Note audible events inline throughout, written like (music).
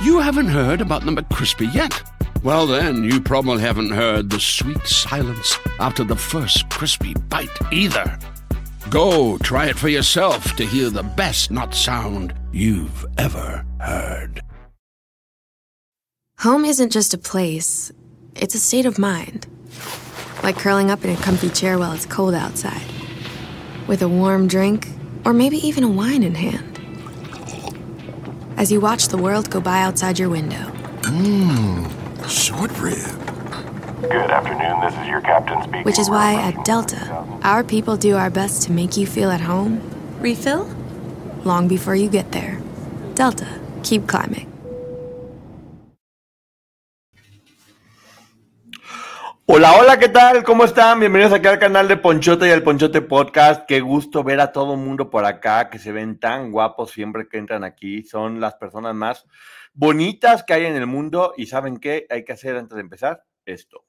You haven't heard about the McCrispy yet? Well, then, you probably haven't heard the sweet silence after the first crispy bite either. Go try it for yourself to hear the best nut sound you've ever heard. Home isn't just a place, it's a state of mind. Like curling up in a comfy chair while it's cold outside, with a warm drink, or maybe even a wine in hand. As you watch the world go by outside your window. Mmm, Short rib. Good afternoon, this is your captain speaking. Which is why at Delta, our people do our best to make you feel at home. Refill? Long before you get there. Delta, keep climbing. Hola, hola, ¿qué tal? ¿Cómo están? Bienvenidos aquí al canal de Ponchote y al Ponchote Podcast. Qué gusto ver a todo mundo por acá, que se ven tan guapos siempre que entran aquí. Son las personas más bonitas que hay en el mundo. ¿Y saben qué hay que hacer antes de empezar? Esto.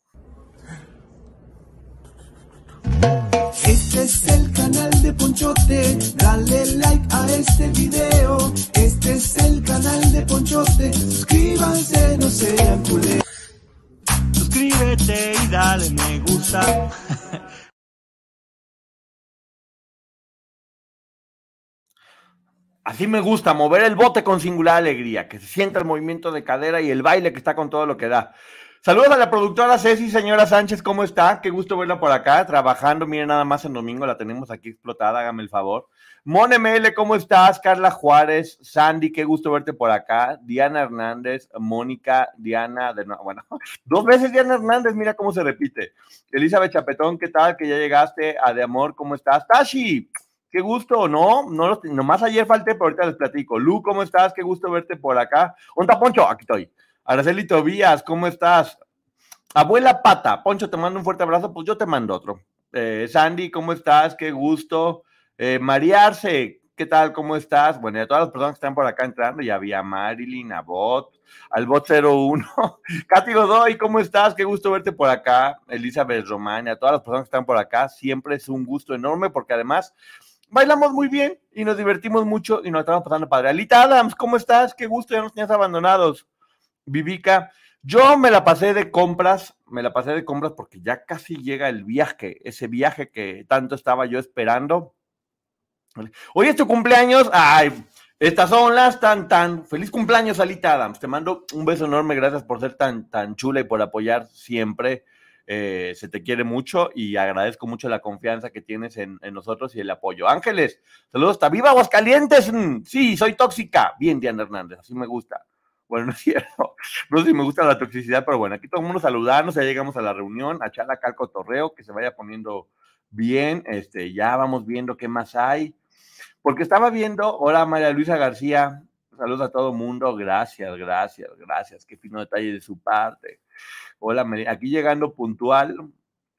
Este es el canal de Ponchote, dale like a este video. Este es el canal de Ponchote, suscríbanse, no sean culés. Suscríbete y dale me gusta. Así me gusta, mover el bote con singular alegría, que se sienta el movimiento de cadera y el baile que está con todo lo que da. Saludos a la productora Ceci, señora Sánchez, ¿cómo está? Qué gusto verla por acá, trabajando. Miren, nada más en domingo la tenemos aquí explotada, hágame el favor. Mone ML, ¿cómo estás? Carla Juárez, Sandy, qué gusto verte por acá. Diana Hernández, Mónica, Diana, de nuevo, bueno, (laughs) dos veces Diana Hernández, mira cómo se repite. Elizabeth Chapetón, ¿qué tal? Que ya llegaste. A De Amor, ¿cómo estás? Tashi, qué gusto, ¿no? no los- nomás ayer falté, pero ahorita les platico. Lu, ¿cómo estás? Qué gusto verte por acá. ¿Onda, Poncho? Aquí estoy. Araceli Tobías, ¿cómo estás? Abuela Pata, Poncho, te mando un fuerte abrazo, pues yo te mando otro. Eh, Sandy, ¿cómo estás? Qué gusto. Eh, María Arce, ¿qué tal? ¿Cómo estás? Bueno, y a todas las personas que están por acá entrando, ya había Marilyn, a Bot, al Bot 01. (laughs) Katy Godoy, ¿cómo estás? Qué gusto verte por acá. Elizabeth Román, y a todas las personas que están por acá, siempre es un gusto enorme porque además bailamos muy bien y nos divertimos mucho y nos estamos pasando padre. Alita Adams, ¿cómo estás? Qué gusto, ya nos tenías abandonados. Vivica, yo me la pasé de compras, me la pasé de compras porque ya casi llega el viaje, ese viaje que tanto estaba yo esperando. Hoy es tu cumpleaños, ay, estas son las tan tan. Feliz cumpleaños, Alita Adams. Te mando un beso enorme, gracias por ser tan tan chula y por apoyar siempre. Eh, se te quiere mucho y agradezco mucho la confianza que tienes en, nosotros y el apoyo. Ángeles, saludos hasta Viva Aguascalientes. Mm, sí, soy tóxica. Bien, Diana Hernández, así me gusta. Bueno, (laughs) no es cierto. No sé si me gusta la toxicidad, pero bueno, aquí todo el mundo saludarnos, ya llegamos a la reunión, a echar acá el cotorreo, que se vaya poniendo bien, este, ya vamos viendo qué más hay. Porque estaba viendo, hola María Luisa García, saludos a todo mundo, gracias, gracias, gracias, qué fino detalle de su parte. Hola, Mari- aquí llegando puntual,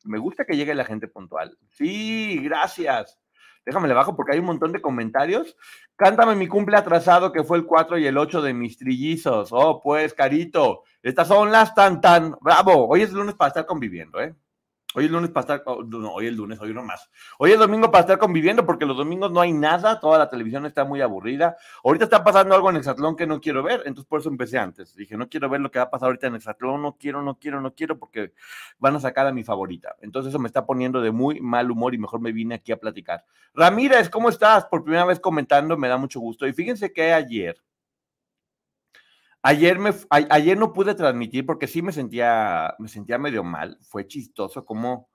me gusta que llegue la gente puntual. Sí, gracias. Déjame le bajo porque hay un montón de comentarios. Cántame mi cumple atrasado que fue el 4 y el 8 de mis trillizos. Oh, pues, carito. Estas son las tan tan. Bravo. Hoy es lunes para estar conviviendo, ¿eh? Hoy es lunes para estar. no, hoy es lunes, hoy no más. Hoy es domingo para estar conviviendo porque los domingos no hay nada. Toda la televisión está muy aburrida. Ahorita está pasando algo en Exatlón que no quiero ver. Entonces, por eso empecé antes. Dije, no quiero ver lo que va a pasar ahorita en Exatlón. No quiero, no quiero, no quiero porque van a sacar a mi favorita. Entonces, eso me está poniendo de muy mal humor y mejor me vine aquí a platicar. Ramírez, ¿cómo estás? Por primera vez comentando, me da mucho gusto. Y fíjense que ayer, ayer, me, ayer no pude transmitir porque sí me sentía, me sentía medio mal. Fue chistoso como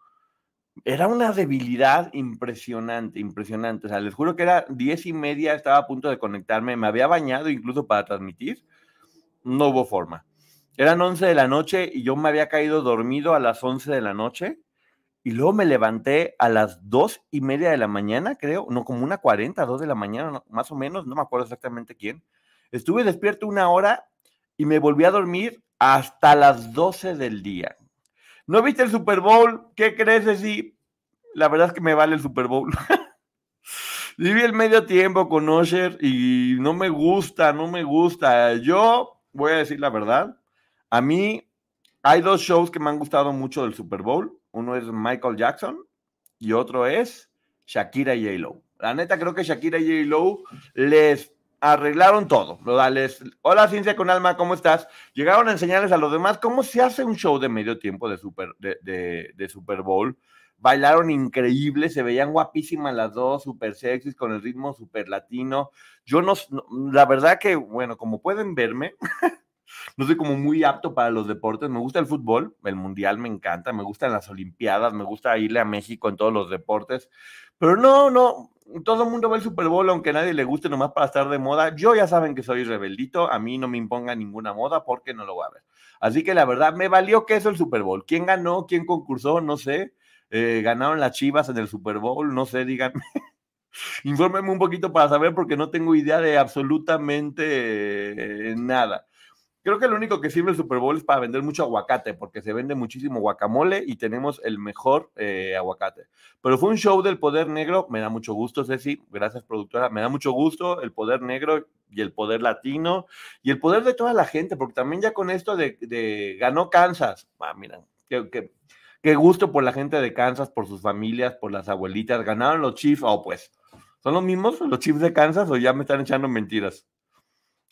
era una debilidad impresionante, impresionante. O sea, les juro que era diez y media, estaba a punto de conectarme, me había bañado incluso para transmitir. No hubo forma. Eran 11 de la noche y yo me había caído dormido a las 11 de la noche y luego me levanté a las dos y media de la mañana, creo, no, como una 40, dos de la mañana, más o menos, no me acuerdo exactamente quién. Estuve despierto una hora y me volví a dormir hasta las 12 del día. ¿No viste el Super Bowl? ¿Qué crees, Ceci? La verdad es que me vale el Super Bowl. (laughs) Viví el medio tiempo con Usher y no me gusta, no me gusta. Yo voy a decir la verdad. A mí hay dos shows que me han gustado mucho del Super Bowl. Uno es Michael Jackson y otro es Shakira y J-Lo. La neta creo que Shakira y J-Lo les arreglaron todo. Dales, hola Ciencia con Alma, ¿cómo estás? Llegaron a enseñarles a los demás cómo se hace un show de medio tiempo de Super, de, de- de Super Bowl. Bailaron increíble, se veían guapísimas las dos, súper sexys, con el ritmo súper latino. Yo no- la verdad que, bueno, como pueden verme, (laughs) no soy como muy apto para los deportes. Me gusta el fútbol, el mundial me encanta, me gustan las olimpiadas, me gusta irle a México en todos los deportes. Pero no, no, todo el mundo ve el Super Bowl, aunque a nadie le guste nomás para estar de moda. Yo ya saben que soy rebeldito, a mí no me imponga ninguna moda porque no lo voy a ver. Así que la verdad, me valió que eso el Super Bowl. ¿Quién ganó? ¿Quién concursó? No sé. Eh, ganaron las Chivas en el Super Bowl, no sé, díganme. (laughs) Infórmenme un poquito para saber porque no tengo idea de absolutamente eh, nada. Creo que lo único que sirve el Super Bowl es para vender mucho aguacate, porque se vende muchísimo guacamole y tenemos el mejor eh, aguacate. Pero fue un show del poder negro, me da mucho gusto, Ceci, gracias productora, me da mucho gusto el poder negro y el poder latino y el poder de toda la gente, porque también ya con esto de, ganó Kansas, ah, mira, qué gusto por la gente de Kansas, por sus familias, por las abuelitas, ganaron los Chiefs, oh pues, ¿son los mismos los Chiefs de Kansas o ya me están echando mentiras?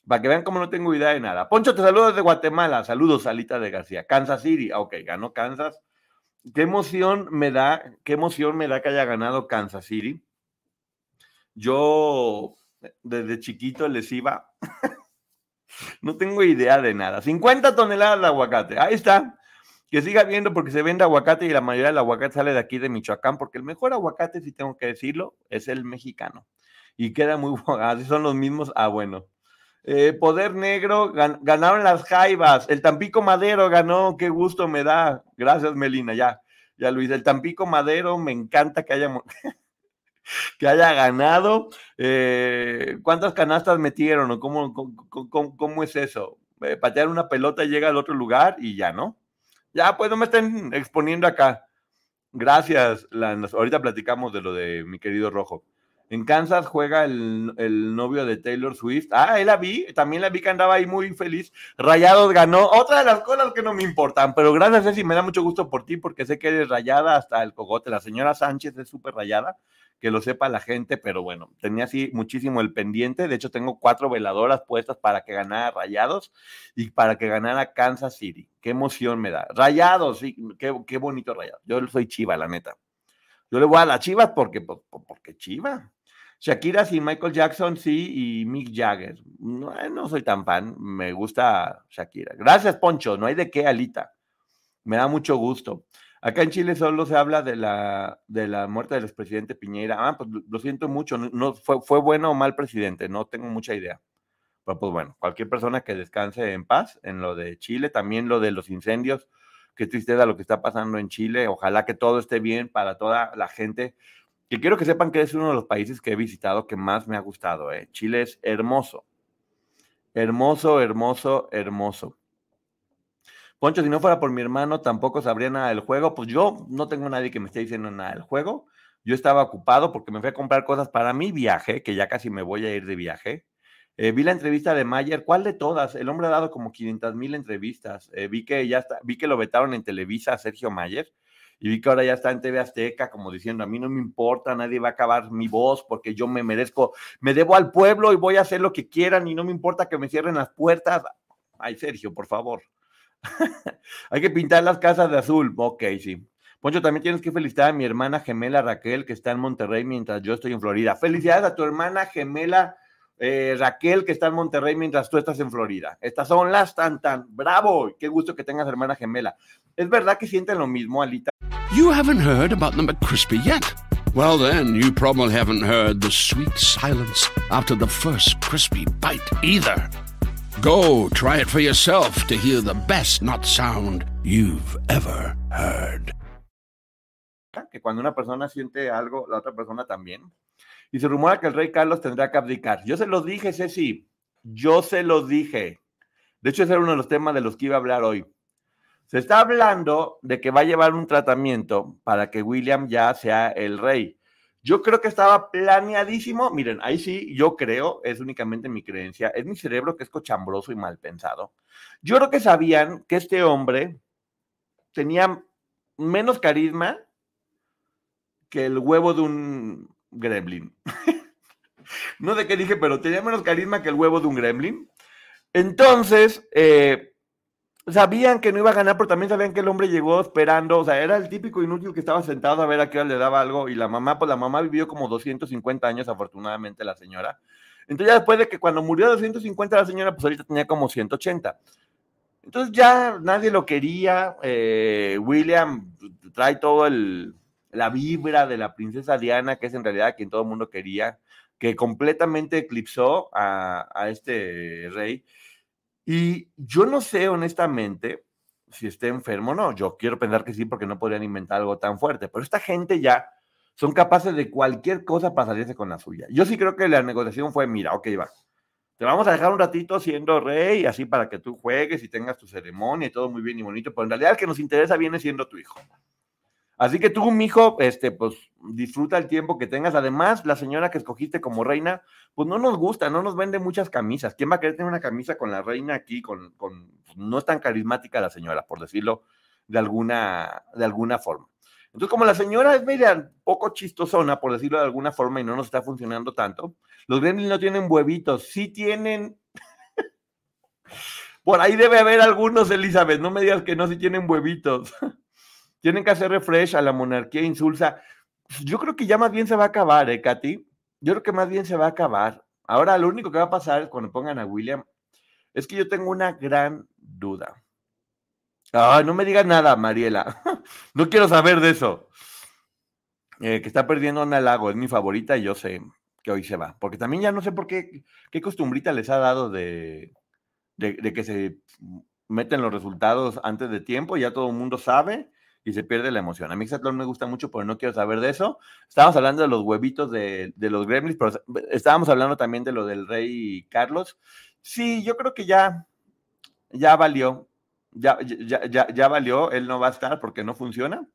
Para que vean cómo no tengo idea de nada. Poncho, te saludo desde Guatemala. Saludos, Alita de García. Kansas City. Ah, Ok, ganó Kansas. Qué emoción me da, qué emoción me da que haya ganado Kansas City. Yo desde chiquito les iba. (laughs) no tengo idea de nada. 50 toneladas de aguacate. Ahí está. Que siga viendo porque se vende aguacate y la mayoría del aguacate sale de aquí de Michoacán, porque el mejor aguacate, si tengo que decirlo, es el mexicano. Y queda muy (laughs) bueno. Así son los mismos. Ah, bueno. Eh, Poder Negro, gan- ganaron las Jaivas. El Tampico Madero ganó, qué gusto me da. Gracias, Melina, ya, ya Luis. El Tampico Madero, me encanta que haya, (laughs) que haya ganado. Eh, ¿Cuántas canastas metieron? ¿O cómo, cómo, cómo- es eso? Eh, patear una pelota llega al otro lugar y ya, ¿no? Ya, pues no me estén exponiendo acá. Gracias. Ahorita platicamos de lo de mi querido Rojo. En Kansas juega el, el novio de Taylor Swift. Ah, ahí la vi, también la vi que andaba ahí muy feliz. Rayados ganó. Otra de las cosas que no me importan, pero gracias, Ceci, me da mucho gusto por ti porque sé que eres rayada hasta el cogote. La señora Sánchez es súper rayada, que lo sepa la gente, pero bueno, tenía así muchísimo el pendiente. De hecho, tengo cuatro veladoras puestas para que ganara Rayados y para que ganara Kansas City. Qué emoción me da. Rayados, sí, qué, qué bonito rayado. Yo soy chiva, la neta. Yo le voy a las chivas porque, pues, porque chiva. Shakira sin Michael Jackson, sí, y Mick Jagger. No, no soy tan fan, me gusta Shakira. Gracias, Poncho, no hay de qué, Alita. Me da mucho gusto. Acá en Chile solo se habla de la, de la muerte del expresidente Piñera. Ah, pues lo- siento mucho, no, no- fue, fue bueno o mal presidente, no tengo mucha idea. Pero pues bueno, cualquier persona que descanse en paz en lo de Chile, también lo de los incendios, qué tristeza lo que está pasando en Chile, ojalá que todo esté bien para toda la gente que quiero que sepan que es uno de los países que he visitado que más me ha gustado. ¿eh? Chile es hermoso. Hermoso, hermoso, hermoso. Poncho, si no fuera por mi hermano, tampoco sabría nada del juego. Pues yo no tengo nadie que me esté diciendo nada del juego. Yo estaba ocupado porque me fui a comprar cosas para mi viaje, que ya casi me voy a ir de viaje. Eh, vi la entrevista de Mayer. ¿Cuál de todas? El hombre ha dado como 500 mil entrevistas. Eh, vi que ya está, vi que lo vetaron en Televisa a Sergio Mayer y vi que ahora ya está en TV Azteca, como diciendo, a mí no me importa, nadie va a acabar mi voz porque yo me merezco, me debo al pueblo y voy a hacer lo que quieran y no me importa que me cierren las puertas. Ay, Sergio, por favor. (laughs) Hay que pintar las casas de azul. Ok, sí. Poncho, también tienes que felicitar a mi hermana gemela Raquel, que está en Monterrey mientras yo estoy en Florida. Felicidades a tu hermana gemela eh, Raquel, que está en Monterrey mientras tú estás en Florida. Estas son las tan tan. Bravo. Qué gusto que tengas hermana gemela. ¿Es verdad que sienten lo mismo, Alita? You haven't heard about the McCrispy yet? Well, then, you probably haven't heard the sweet silence after the first crispy bite either. Go try it for yourself to hear the best not sound you've ever heard. que cuando una persona siente algo, la otra persona también. Y se rumora que el rey Carlos tendrá que abdicar. Yo se los dije, Ceci. Yo se los dije. De hecho, ese era uno de los temas de los que iba a hablar hoy. Se está hablando de que va a llevar un tratamiento para que William ya sea el rey. Yo creo que estaba planeadísimo. Miren, ahí sí, yo creo, es únicamente mi creencia, es mi cerebro que es cochambroso y mal pensado. Yo creo que sabían que este hombre tenía menos carisma que el huevo de un gremlin. (laughs) no sé qué dije, pero tenía menos carisma que el huevo de un gremlin. Entonces, eh, sabían que no iba a ganar, pero también sabían que el hombre llegó esperando, o sea, era el típico inútil que estaba sentado a ver a qué hora le daba algo, y la mamá, pues la mamá vivió como 250 años, afortunadamente, la señora. Entonces ya después de que cuando murió 250 la señora, pues ahorita tenía como 180. Entonces ya nadie lo quería. eh, William trae todo el, la vibra de la princesa Diana, que es en realidad quien todo el mundo quería, que completamente eclipsó a, a este rey. Y yo no sé honestamente si está enfermo o no. Yo quiero pensar que sí, porque no podrían inventar algo tan fuerte. Pero esta gente ya son capaces de cualquier cosa para salirse con la suya. Yo sí creo que la negociación fue, mira, ok, va. Te vamos a dejar un ratito siendo rey, así para que tú juegues y tengas tu ceremonia y todo muy bien y bonito, pero en realidad el que nos interesa viene siendo tu hijo. Así que tú, mijo, este, pues disfruta el tiempo que tengas. Además, la señora que escogiste como reina, pues no nos gusta, no nos vende muchas camisas. ¿Quién va a querer tener una camisa con la reina aquí? Con, con pues, no es tan carismática la señora, por decirlo de alguna, de alguna forma. Entonces, como la señora es media poco chistosona, por decirlo de alguna forma, y no nos está funcionando tanto, los gremlins no tienen huevitos, sí tienen. (laughs) por ahí debe haber algunos, Elizabeth, no me digas que no, sí tienen huevitos. (laughs) tienen que hacer refresh a la monarquía insulsa. Yo creo que ya más bien se va a acabar, ¿eh, Katy? Yo creo que más bien se va a acabar. Ahora, lo único que va a pasar cuando pongan a William es que yo tengo una gran duda. Ay, no me digas nada, Mariela. (laughs) no quiero saber de eso. Eh, que está perdiendo Ana Lago, es mi favorita y yo sé que hoy se va. Porque también ya no sé por qué, qué costumbrita les ha dado de, de, de que se meten los resultados antes de tiempo, ya todo el mundo sabe y se pierde la emoción. A mí Exatlón me gusta mucho, pero no quiero saber de eso. Estábamos hablando de los huevitos de, de los gremlins, pero estábamos hablando también de lo del rey Carlos. Sí, yo creo que ya, ya valió ya, ya, ya, ya valió, él no va a estar porque no funciona.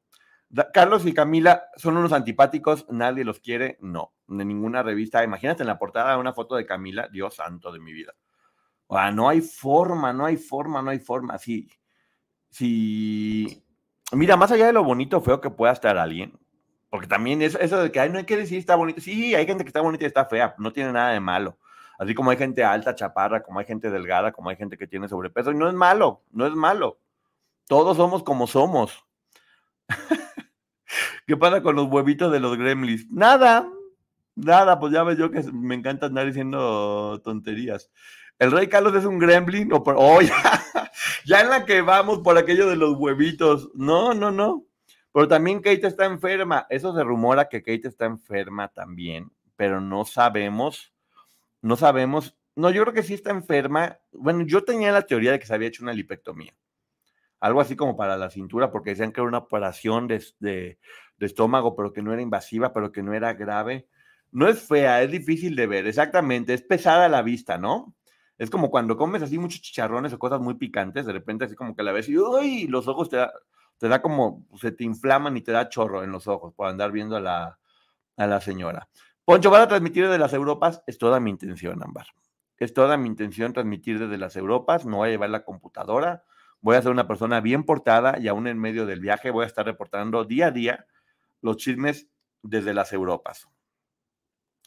Carlos y Camila son unos antipáticos, nadie los quiere, no, de ninguna revista. Imagínate en la portada una foto de Camila, Dios santo de mi vida. O no hay forma, no hay forma, no hay forma. Sí, sí. Mira, más allá de lo bonito o feo que pueda estar alguien, porque también eso, eso de que no hay que decir está bonito. Sí, hay gente que está bonita y está fea, no tiene nada de malo. Así como hay gente alta, chaparra, como hay gente delgada, como hay gente que tiene sobrepeso. Y no es malo, no es malo. Todos somos como somos. (laughs) ¿Qué pasa con los huevitos de los gremlins? Nada, nada, pues ya ves yo que me encanta andar diciendo tonterías. El rey Carlos es un gremlin, o oh, (laughs) ya, ya en la que vamos por aquello de los huevitos. No, no, no. Pero también Kate está enferma. Eso se rumora que Kate está enferma también, pero no sabemos no sabemos. No, yo creo que sí está enferma. Bueno, yo tenía la teoría de que se había hecho una lipectomía. Algo así como para la cintura, porque decían que era una operación de, de, estómago, pero que no era invasiva, pero que no era grave. No es fea, es difícil de ver, exactamente. Es pesada la vista, ¿no? Es como cuando comes así muchos chicharrones o cosas muy picantes, de repente así como que la ves y los ojos te da, te da como, se te inflaman y te da chorro en los ojos por andar viendo a la, a la señora. Poncho, ¿van a transmitir desde las Europas? Es toda mi intención, Ámbar. Es toda mi intención transmitir desde las Europas. Me voy a llevar la computadora. Voy a ser una persona bien portada y aún en medio del viaje voy a estar reportando día a día los chismes desde las Europas.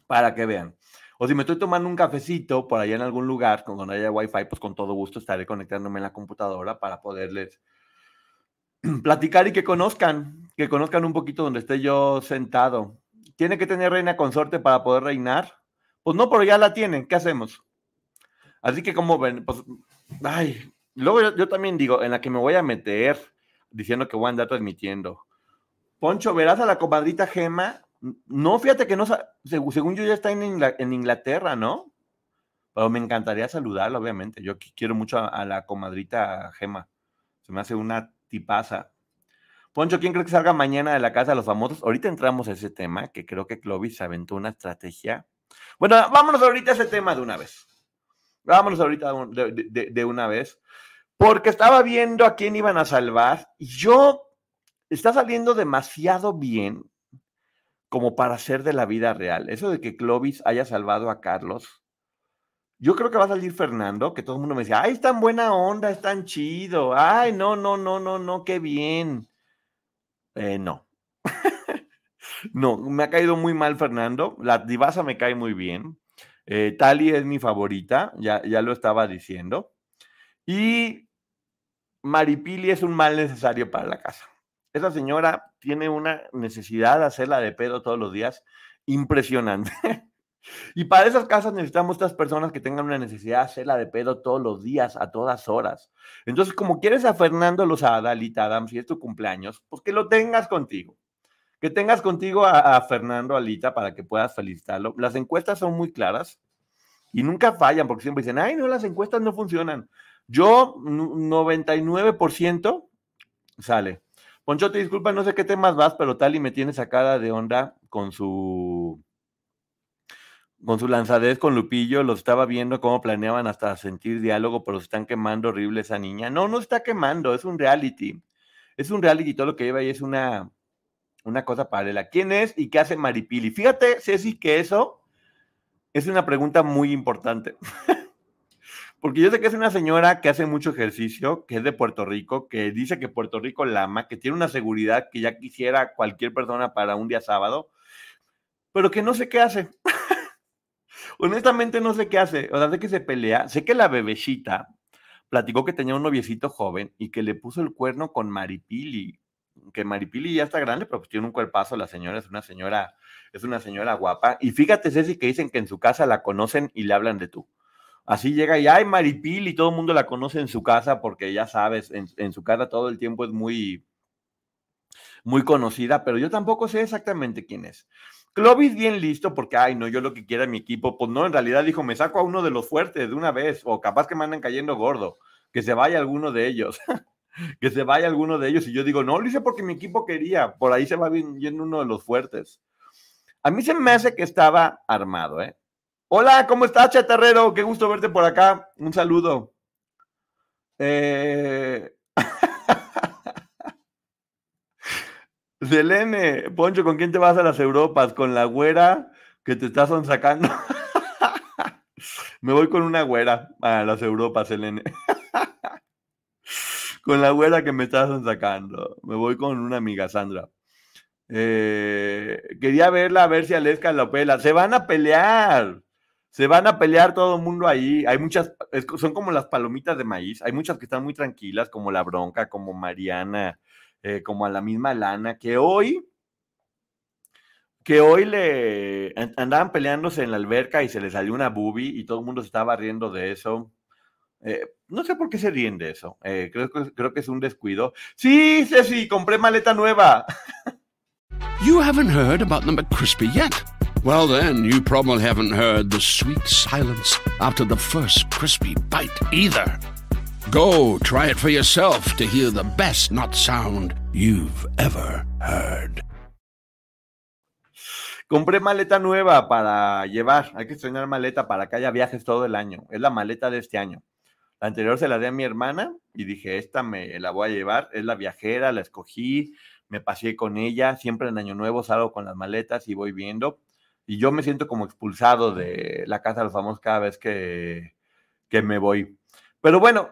Para que vean. O si me estoy tomando un cafecito por allá en algún lugar, donde haya wifi, pues con todo gusto estaré conectándome en la computadora para poderles (clears throat) platicar y que conozcan, que conozcan un poquito donde esté yo sentado ¿Tiene que tener reina consorte para poder reinar? Pues no, pero ya la tienen. ¿Qué hacemos? Así que como ven, pues, ay, luego yo, yo, también digo, en la que me voy a meter diciendo que voy a andar transmitiendo. Poncho, verás a la comadrita Gema. No, fíjate que no, según yo ya está en, Ingl en Inglaterra, ¿no? Pero me encantaría saludarla, obviamente. Yo quiero mucho a, la comadrita Gema. Se me hace una tipaza. Poncho, ¿quién cree que salga mañana de la casa de los famosos? Ahorita entramos a ese tema, que creo que Clovis aventó una estrategia. Bueno, vámonos ahorita a ese tema de una vez. Vámonos ahorita de, de una vez. Porque estaba viendo a quién iban a salvar. Y yo, está saliendo demasiado bien como para ser de la vida real. Eso de que Clovis haya salvado a Carlos. Yo creo que va a salir Fernando, que todo el mundo me decía, ay, es tan buena onda, es tan chido. Ay, no, no, no, no, no, qué bien. Eh, no. (laughs) No, me ha caído muy mal Fernando. La divasa me cae muy bien. Eh, Tali es mi favorita, ya, ya lo estaba diciendo. Y Maripili es un mal necesario para la casa. Esa señora tiene una necesidad de hacerla de pedo todos los días impresionante. (laughs) y para esas casas necesitamos estas personas que tengan una necesidad de hacerla de pedo todos los días, a todas horas. Entonces, como quieres a Fernando Lozada, Lita Adams, y es tu cumpleaños, pues que lo tengas contigo. Que tengas contigo a, a Fernando Alita para que puedas felicitarlo. Las encuestas son muy claras y nunca fallan porque siempre dicen, ay, no, las encuestas no funcionan. Yo, 99% sale. Poncho, te disculpa, no sé qué temas vas, pero Tali me tiene sacada de onda con su con su lanzadez con Lupillo, los estaba viendo cómo planeaban hasta sentir diálogo, pero se están quemando horrible esa niña. No, no está quemando, es un reality. Es un reality, todo lo que lleva ahí es una, una cosa paralela. ¿Quién es y qué hace Maripili? Fíjate, Ceci, que eso es una pregunta muy importante. (laughs) Porque yo sé que es una señora que hace mucho ejercicio, que es de Puerto Rico, que dice que Puerto Rico la ama, que tiene una seguridad que ya quisiera cualquier persona para un día sábado, pero que no sé qué hace. (laughs) Honestamente no sé qué hace. O sea, sé que se pelea. Sé que la bebecita platicó que tenía un noviecito joven y que le puso el cuerno con Maripili. Que Maripili ya está grande, pero pues tiene un cuerpazo. La señora es una señora, es una señora guapa. Y fíjate, Ceci, que dicen que en su casa la conocen y le hablan de tú. Así llega y hay Maripil y todo el mundo la conoce en su casa porque ya sabes, en, su casa todo el tiempo es muy, muy conocida, pero yo tampoco sé exactamente quién es. Clovis bien listo porque, ay, no, yo lo que quiera mi equipo, pues no, en realidad dijo, me saco a uno de los fuertes de una vez, o capaz que me andan cayendo gordo, que se vaya alguno de ellos, (laughs) que se vaya alguno de ellos, y yo digo, no, lo hice porque mi equipo quería, por ahí se va yendo uno de los fuertes. A mí se me hace que estaba armado, ¿eh? Hola, ¿cómo estás, chatarrero? Qué gusto verte por acá. Un saludo. Eh... (laughs) Selene, Poncho, ¿con quién te vas a las Europas? ¿Con la güera que te estás sacando? (laughs) Me voy con una güera a las Europas, Selene. (laughs) con la güera que me estás sacando. Me voy con una amiga, Sandra. Eh, quería verla, a ver si Aleska la pela. Se van a pelear se van a pelear todo el mundo ahí. Hay muchas, son como las palomitas de maíz. Hay muchas que están muy tranquilas, como la bronca, como Mariana, eh, como a la misma Lana, que hoy, que hoy le andaban peleándose en la alberca y se les salió una boobie y todo el mundo se estaba riendo de eso. Eh, no sé por qué se ríen de eso. Eh, creo, creo que es un descuido. Sí, Ceci, compré maleta nueva. You haven't heard about the McCrispy yet. Well, then, you probably haven't heard the sweet silence after the first crispy bite either. Go try it for yourself to hear the best nut sound you've ever heard. Compré maleta nueva para llevar. Hay que estrenar maleta para que haya viajes todo el año. Es la maleta de este año. La anterior se la di a mi hermana y dije, esta me la voy a llevar. Es la viajera, la escogí, me pasé con ella. Siempre en Año Nuevo salgo con las maletas y voy viendo y yo me siento como expulsado de la casa de los famosos cada vez que, que me voy. Pero bueno,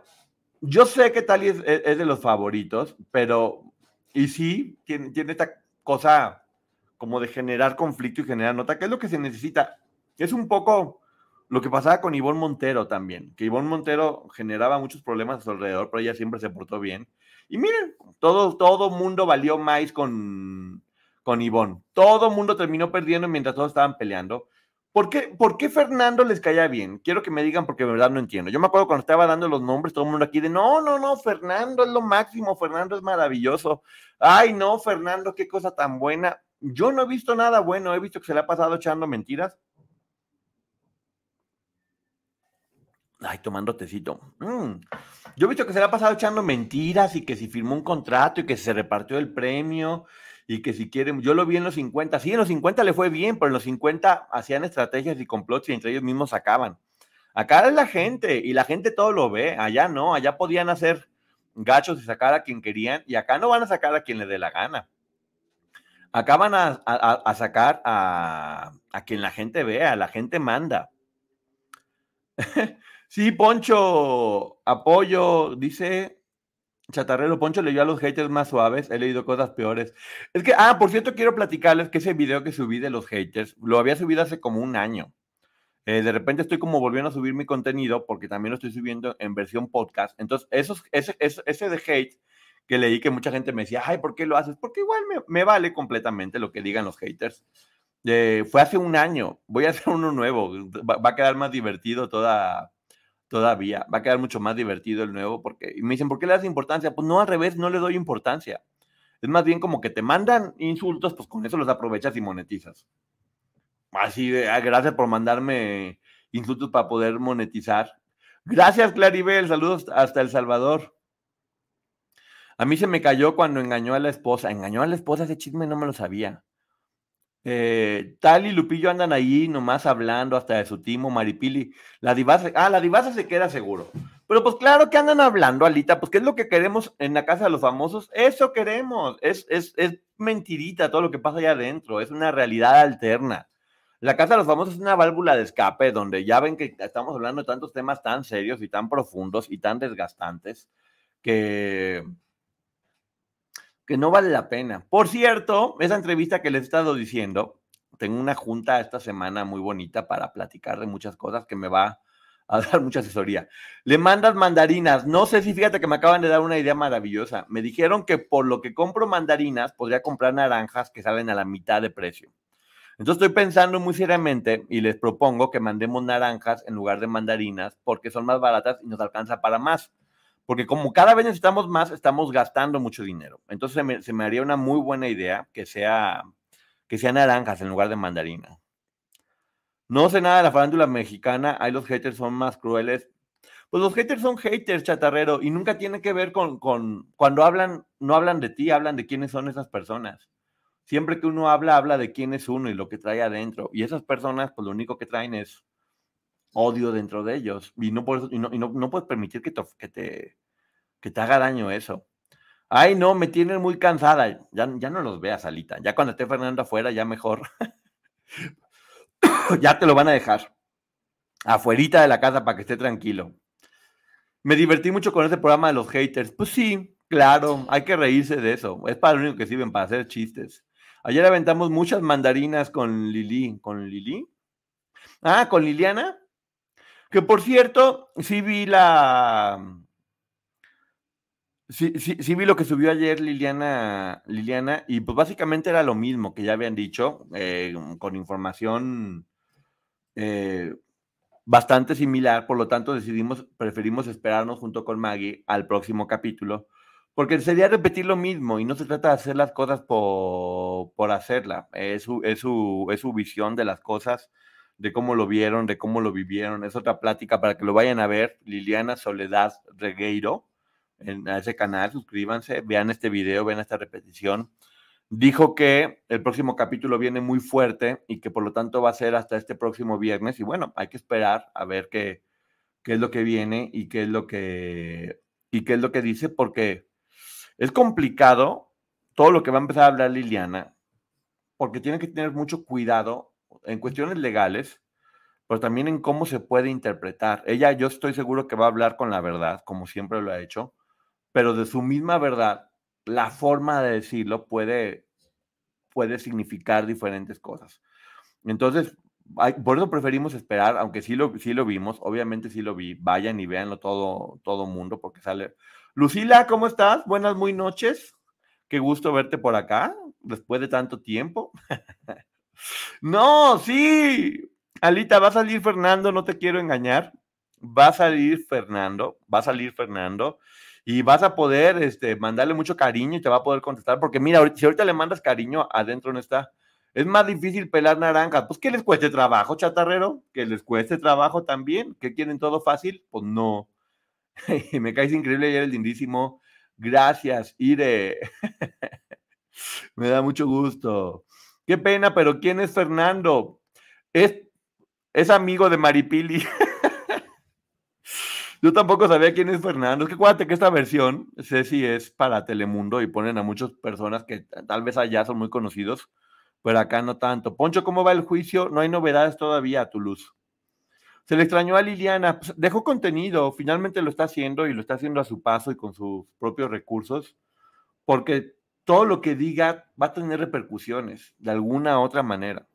yo sé que Tali es, de los favoritos, pero y sí, tiene, tiene esta cosa como de generar conflicto y generar nota, que es lo que se necesita. Es un poco lo que pasaba con Ivonne Montero también, que Ivonne Montero generaba muchos problemas a su alrededor, pero ella siempre se portó bien. Y miren, todo, todo mundo valió más con, con Ivonne. Todo el mundo terminó perdiendo mientras todos estaban peleando. ¿Por qué, ¿Por qué Fernando les caía bien? Quiero que me digan porque de verdad no entiendo. Yo me acuerdo cuando estaba dando los nombres, todo el mundo aquí de, no, no, no, Fernando es lo máximo, Fernando es maravilloso. Ay, no, Fernando, qué cosa tan buena. Yo no he visto nada bueno, he visto que se le ha pasado echando mentiras. Ay, tomando tecito. Mm. Yo he visto que se le ha pasado echando mentiras y que si firmó un contrato y que se repartió el premio y que si quieren, yo lo vi en los 50, sí, en los 50 le fue bien, pero en los 50 hacían estrategias y complots y entre ellos mismos sacaban. Acá es la gente y la gente todo lo ve, allá no, allá podían hacer gachos y sacar a quien querían y acá no van a sacar a quien le dé la gana. Acá van a, a, sacar a, a quien la gente vea, la gente manda. (laughs) sí, Poncho, apoyo, dice Chatarrero Poncho leyó a los haters más suaves, he leído cosas peores. Es que, ah, por cierto, quiero platicarles que ese video que subí de los haters, lo había subido hace como un año. Eh, de repente estoy como volviendo a subir mi contenido porque también lo estoy subiendo en versión podcast. Entonces, esos, ese, ese, ese de hate que leí que mucha gente me decía, ay, ¿por qué lo haces? Porque igual me, me vale completamente lo que digan los haters. Eh, fue hace un año, voy a hacer uno nuevo, va, va a quedar más divertido toda, todavía. Va a quedar mucho más divertido el nuevo porque me dicen, ¿por qué le das importancia? Pues no, al revés, no le doy importancia. Es más bien como que te mandan insultos, pues con eso los aprovechas y monetizas. Así de, ah, gracias por mandarme insultos para poder monetizar. Gracias, Claribel, saludos hasta El Salvador. A mí se me cayó cuando engañó a la esposa. Engañó a la esposa, ese chisme no me lo sabía. Eh, Tal y Lupillo andan ahí nomás hablando hasta de su timo, Maripili. La divasa, ah, la divasa se queda seguro. Pero pues claro que andan hablando, Alita, pues ¿qué es lo que queremos en la casa de los famosos? Eso queremos. Es, es, es mentirita todo lo que pasa allá adentro. Es una realidad alterna. La casa de los famosos es una válvula de escape donde ya ven que estamos hablando de tantos temas tan serios y tan profundos y tan desgastantes que que no vale la pena. Por cierto, esa entrevista que les he estado diciendo, tengo una junta esta semana muy bonita para platicar de muchas cosas que me va a (laughs) dar mucha asesoría. Le mandas mandarinas. No sé si fíjate que me acaban de dar una idea maravillosa. Me dijeron que por lo que compro mandarinas, podría comprar naranjas que salen a la mitad de precio. Entonces estoy pensando muy seriamente y les propongo que mandemos naranjas en lugar de mandarinas porque son más baratas y nos alcanza para más porque como cada vez necesitamos más, estamos gastando mucho dinero. Entonces se me, haría una muy buena idea que sea, que sea naranjas en lugar de mandarina. No sé nada de la farándula mexicana, ahí los haters son más crueles. Pues los haters son haters, chatarrero, y nunca tiene que ver con, con, cuando hablan, no hablan de ti, hablan de quiénes son esas personas. Siempre que uno habla, habla de quién es uno y lo que trae adentro. Y esas personas, pues lo único que traen es odio dentro de ellos y no, por y no, y no, puedes permitir que te, que, te, haga daño eso. Ay, no, me tienen muy cansada. Ya, ya no los veas, Alita. Ya cuando esté Fernando afuera, ya mejor. (coughs) ya te lo van a dejar. Afuerita de la casa para que esté tranquilo. Me divertí mucho con ese programa de los haters. Pues sí, claro, hay que reírse de eso. Es para lo único que sirven, para hacer chistes. Ayer aventamos muchas mandarinas con Lili. ¿Con Lili? Ah, con Liliana. Que por cierto, sí vi la. Sí, sí, sí, vi lo que subió ayer Liliana, Liliana, y pues básicamente era lo mismo que ya habían dicho, eh, con información eh, bastante similar, por lo tanto decidimos, preferimos esperarnos junto con Maggie al próximo capítulo, porque sería repetir lo mismo y no se trata de hacer las cosas por, por hacerla, es su, es, su, es su visión de las cosas de cómo lo vieron, de cómo lo vivieron. Es otra plática para que lo vayan a ver. Liliana Soledad Regueiro, en ese canal, suscríbanse, vean este video, vean esta repetición. Dijo que el próximo capítulo viene muy fuerte y que por lo tanto va a ser hasta este próximo viernes. Y bueno, hay que esperar a ver qué, qué es lo que viene y qué es lo que, y qué es lo que dice, porque es complicado todo lo que va a empezar a hablar Liliana, porque tiene que tener mucho cuidado en cuestiones legales, pero también en cómo se puede interpretar. Ella, yo estoy seguro que va a hablar con la verdad, como siempre lo ha hecho, pero de su misma verdad, la forma de decirlo puede, puede significar diferentes cosas. Entonces, por eso preferimos esperar, aunque sí lo, sí lo vimos, obviamente sí lo vi, vayan y véanlo todo, todo mundo, porque sale. Lucila, ¿cómo estás? Buenas, muy noches. Qué gusto verte por acá, después de tanto tiempo. (laughs) No, sí. Alita, va a salir Fernando, no te quiero engañar. Va a salir Fernando, va a salir Fernando y vas a poder este, mandarle mucho cariño y te va a poder contestar. Porque mira, si ahorita le mandas cariño, adentro no está. Es más difícil pelar naranjas. Pues que les cueste trabajo, chatarrero. Que les cueste trabajo también. ¿Que quieren todo fácil? Pues no. (laughs) Me caes increíble ayer el lindísimo. Gracias, Ire. (laughs) Me da mucho gusto. Qué pena, pero ¿quién es Fernando? Es, es amigo de Maripili. (laughs) Yo tampoco sabía quién es Fernando. Es que acuérdate que esta versión, si es para Telemundo y ponen a muchas personas que tal vez allá son muy conocidos, pero acá no tanto. Poncho, ¿cómo va el juicio? No hay novedades todavía, tu luz. Se le extrañó a Liliana, pues, dejó contenido, finalmente lo está haciendo y lo está haciendo a su paso y con sus propios recursos, porque todo lo que diga va a tener repercusiones de alguna u otra manera.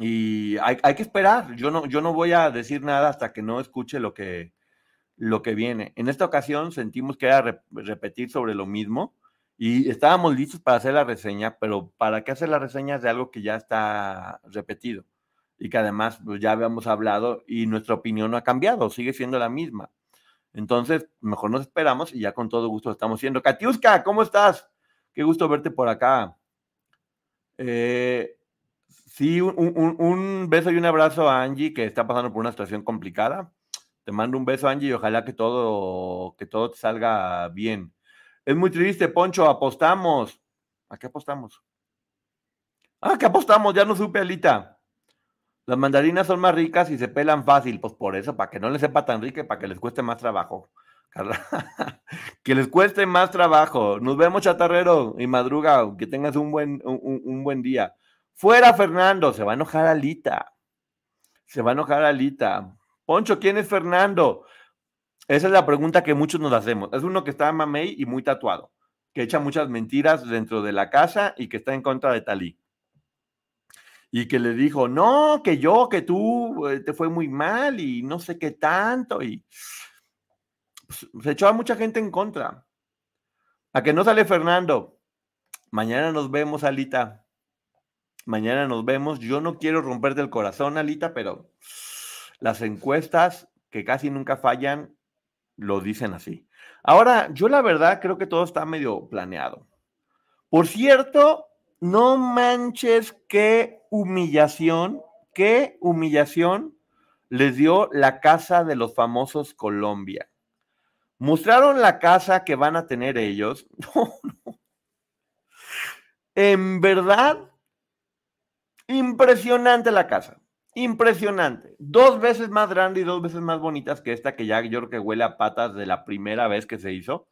Y hay, que esperar. Yo no, yo no voy a decir nada hasta que no escuche lo que, lo que viene. En esta ocasión sentimos que era re repetir sobre lo mismo y estábamos listos para hacer la reseña, pero ¿para qué hacer la reseña de algo que ya está repetido? Y que además pues, ya habíamos hablado y nuestra opinión no ha cambiado, sigue siendo la misma. Entonces, mejor nos esperamos y ya con todo gusto estamos haciendo. Katiuska, ¿cómo estás? Qué gusto verte por acá. Eh, sí, un, un, un, beso y un abrazo a Angie, que está pasando por una situación complicada. Te mando un beso, Angie, y ojalá que todo, que todo te salga bien. Es muy triste, Poncho, apostamos. ¿A qué apostamos? Ah, ¿qué apostamos? Ya no supe, Alita. Las mandarinas son más ricas y se pelan fácil. Pues por eso, para que no les sepa tan rica y para que les cueste más trabajo. (laughs) que les cueste más trabajo. Nos vemos, chatarrero, y madruga. Que tengas un buen, un, un buen día. Fuera, Fernando. Se va a enojar Alita. Se va a enojar Alita. Poncho, ¿quién es Fernando? Esa es la pregunta que muchos nos hacemos. Es uno que está mamey y muy tatuado, que echa muchas mentiras dentro de la casa y que está en contra de Talí. Y que le dijo, no, que yo, que tú eh, te fue muy mal y no sé qué tanto. Y se echó a mucha gente en contra. A que no sale Fernando. Mañana nos vemos, Alita. Mañana nos vemos. Yo no quiero romperte el corazón, Alita, pero las encuestas que casi nunca fallan lo dicen así. Ahora, yo la verdad creo que todo está medio planeado. Por cierto, no manches qué humillación, qué humillación les dio la casa de los famosos Colombia. Mostraron la casa que van a tener ellos. (laughs) En verdad, impresionante la casa. Impresionante. Dos veces más grande y dos veces más bonitas que esta que ya yo creo que huele a patas de la primera vez que se hizo,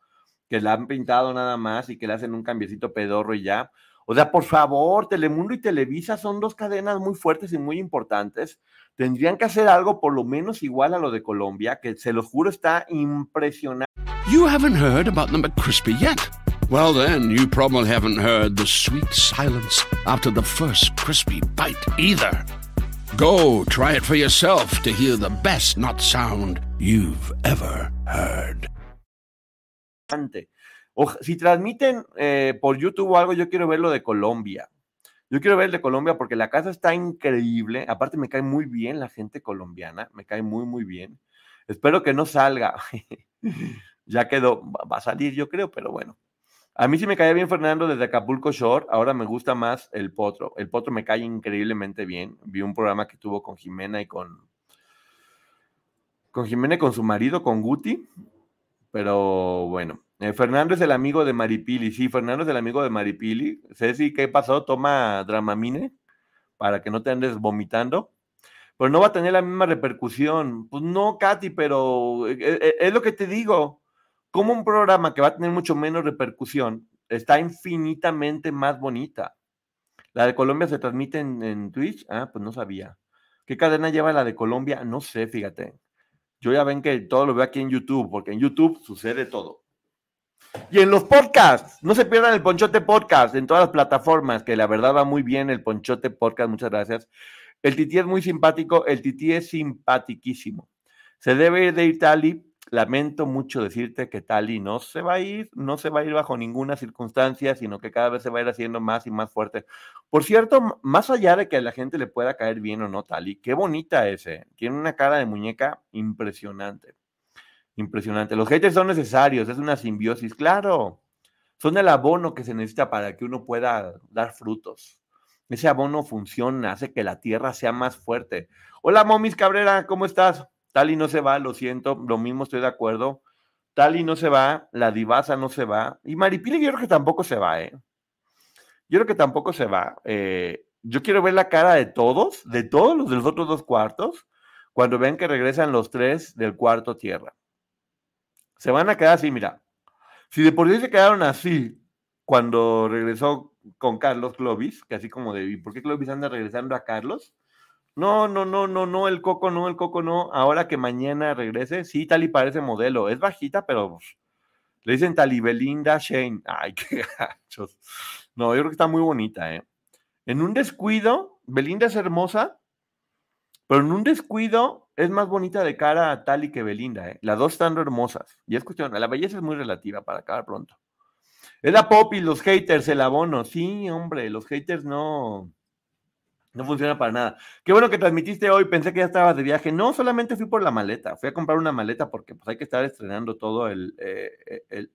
que la han pintado nada más y que le hacen un cambiecito pedorro y ya. O sea, por favor, Telemundo y Televisa son dos cadenas muy fuertes y muy importantes. Tendrían que hacer algo por lo menos igual a lo de Colombia, que se los juro está impresionante. You haven't heard about the McCrispy yet. Well, then, you probably haven't heard the sweet silence after the first crispy bite either. Go try it for yourself to hear the best not sound you've ever heard. O, si transmiten eh, por YouTube o algo, yo quiero ver lo de Colombia. Yo quiero ver el de Colombia porque la casa está increíble. Aparte, me cae muy bien la gente colombiana. Me cae muy, muy bien. Espero que no salga. (laughs) ya quedó. Va a salir, yo creo, pero bueno. A mí sí me caía bien Fernando desde Acapulco Shore, ahora me gusta más el Potro. El Potro me cae increíblemente bien. Vi un programa que tuvo con Jimena y con con Jimena y con su marido, con Guti. Pero bueno, eh, Fernando es el amigo de Maripili. Sí, Fernando es el amigo de Maripili. Ceci, ¿qué pasó? Toma Dramamine para que no te andes vomitando. Pero no va a tener la misma repercusión. Pues no, Katy, pero eh, eh, es lo que te digo como un programa que va a tener mucho menos repercusión está infinitamente más bonita. La de Colombia se transmite en, en, Twitch. Ah, pues no sabía. ¿Qué cadena lleva la de Colombia? No sé, fíjate. Yo ya ven que todo lo veo aquí en YouTube, porque en YouTube sucede todo. Y en los podcasts, no se pierdan el Ponchote Podcast en todas las plataformas, que la verdad va muy bien el Ponchote Podcast, muchas gracias. El Titi es muy simpático, el Titi es simpatiquísimo. Se debe de ir Tali lamento mucho decirte que Tali no se va a ir, no se va a ir bajo ninguna circunstancia, sino que cada vez se va a ir haciendo más y más fuerte. Por cierto, más allá de que a la gente le pueda caer bien o no Tali, qué bonita es, ¿eh? tiene una cara de muñeca impresionante. Impresionante. Los haters son necesarios, es una simbiosis, claro. Son el abono que se necesita para que uno pueda dar frutos. Ese abono funciona, hace que la tierra sea más fuerte. Hola, Momis Cabrera, ¿cómo estás? Tali no se va, lo siento, lo mismo estoy de acuerdo. Tali no se va, la divasa no se va. Y Maripili yo creo que tampoco se va, ¿eh? Yo creo que tampoco se va. Eh, yo quiero ver la cara de todos, de todos los de los otros dos cuartos, cuando ven que regresan los tres del cuarto tierra. Se van a quedar así, mira. Si de por sí se quedaron así cuando regresó con Carlos Clovis, que así como de, ¿y por qué Clovis anda regresando a Carlos? No, no, no, no, no, el coco no, el coco no. Ahora que mañana regrese, sí, tal y parece modelo. Es bajita, pero pues, le dicen Tali Belinda Shane. Ay, (laughs) qué gachos. No, yo creo que está muy bonita, ¿eh? En un descuido, Belinda es hermosa, pero en un descuido es más bonita de cara a Tali que Belinda, ¿eh? Las dos están hermosas. Y es cuestión, la belleza es muy relativa para acabar pronto. Es la pop y los haters, el abono. Sí, hombre, los haters no, no funciona para nada. Qué bueno que transmitiste hoy, pensé que ya estabas de viaje. No, solamente fui por la maleta. Fui a comprar una maleta porque pues, hay que estar estrenando todo el, eh,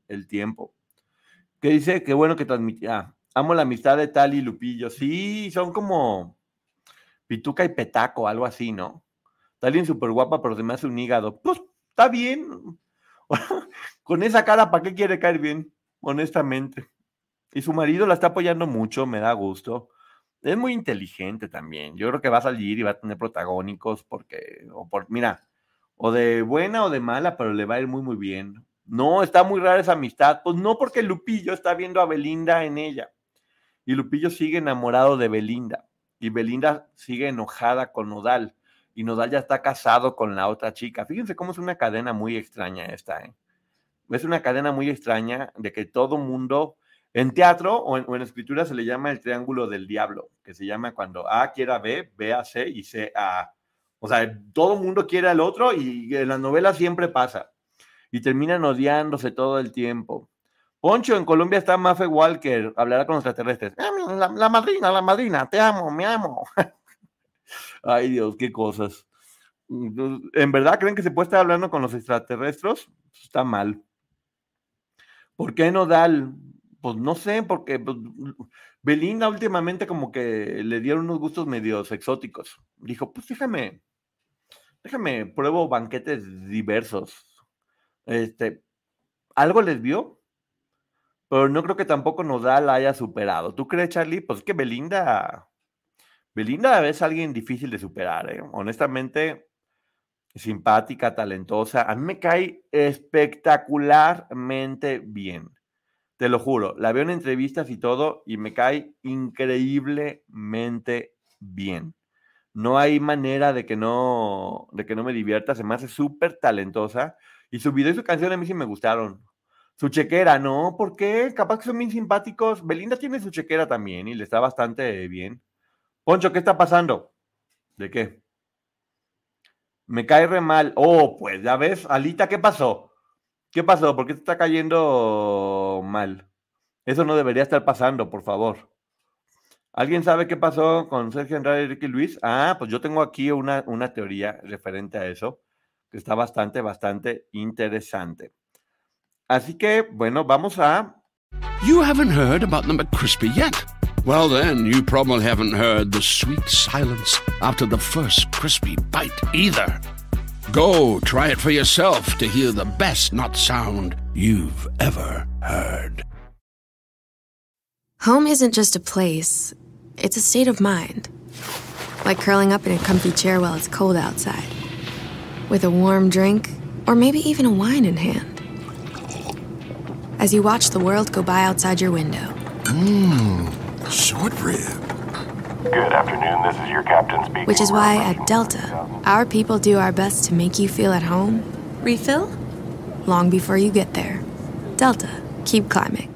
el, tiempo. ¿Qué dice? Qué bueno que transmití. Ah, amo la amistad de Tali y Lupillo. Sí, son como Pituca y Petaco, algo así, ¿no? Tali es súper guapa, pero se me hace un hígado. Pues está bien. (laughs) Con esa cara, ¿para qué quiere caer bien? Honestamente. Y su marido la está apoyando mucho, me da gusto es muy inteligente también. Yo creo que va a salir y va a tener protagónicos porque, o por, mira, o de buena o de mala, pero le va a ir muy, muy bien. No, está muy rara esa amistad. Pues no porque Lupillo está viendo a Belinda en ella. Y Lupillo sigue enamorado de Belinda. Y Belinda sigue enojada con Nodal. Y Nodal ya está casado con la otra chica. Fíjense cómo es una cadena muy extraña esta. ¿eh? Es una cadena muy extraña de que todo mundo en teatro o en, escritura se le llama el triángulo del diablo, que se llama cuando A quiere a B, B a C y C a A. O sea, todo mundo quiere al otro y en la novela siempre pasa. Y terminan odiándose todo el tiempo. Poncho, en Colombia está Mafe Walker, hablará con los extraterrestres. Ah, la, madrina, la madrina, te amo, me amo. (laughs) Ay Dios, qué cosas. ¿En verdad creen que se puede estar hablando con los extraterrestres? Está mal. ¿Por qué no Nodal? Pues no sé, porque pues, Belinda últimamente como que le dieron unos gustos medios exóticos. Dijo, pues déjame, déjame, pruebo banquetes diversos. Este, algo les vio, pero no creo que tampoco Nodal haya superado. ¿Tú crees, Charlie? Pues es que Belinda, Belinda es alguien difícil de superar, ¿eh? honestamente, simpática, talentosa. A mí me cae espectacularmente bien. Te lo juro, la veo en entrevistas y todo y me cae increíblemente bien. No hay manera de que no, de que no me divierta, se me hace súper talentosa y su video y su canción a mí sí me gustaron. Su chequera, ¿no? ¿Por qué? Capaz que son bien simpáticos. Belinda tiene su chequera también y le está bastante bien. Poncho, ¿qué está pasando? ¿De qué? Me cae re mal. Oh, pues ya ves, Alita, ¿qué pasó? ¿Qué pasó? ¿Por qué te está cayendo mal? Eso no debería estar pasando, por favor. ¿Alguien sabe qué pasó con Sergio Andrade y Ricky Luis? Ah, pues yo tengo aquí una, una teoría referente a eso, que está bastante, bastante interesante. Así que, bueno, vamos a... You haven't heard about the McCrispy yet. Well, then, you probably haven't heard the sweet silence after the first crispy bite either. Go try it for yourself to hear the best nut sound you've ever heard. Home isn't just a place, it's a state of mind. Like curling up in a comfy chair while it's cold outside, with a warm drink, or maybe even a wine in hand. As you watch the world go by outside your window. Mmm, short rib Good afternoon, this is your captain speaking. Which is why at Delta, our people do our best to make you feel at home. Refill? Long before you get there. Delta, keep climbing.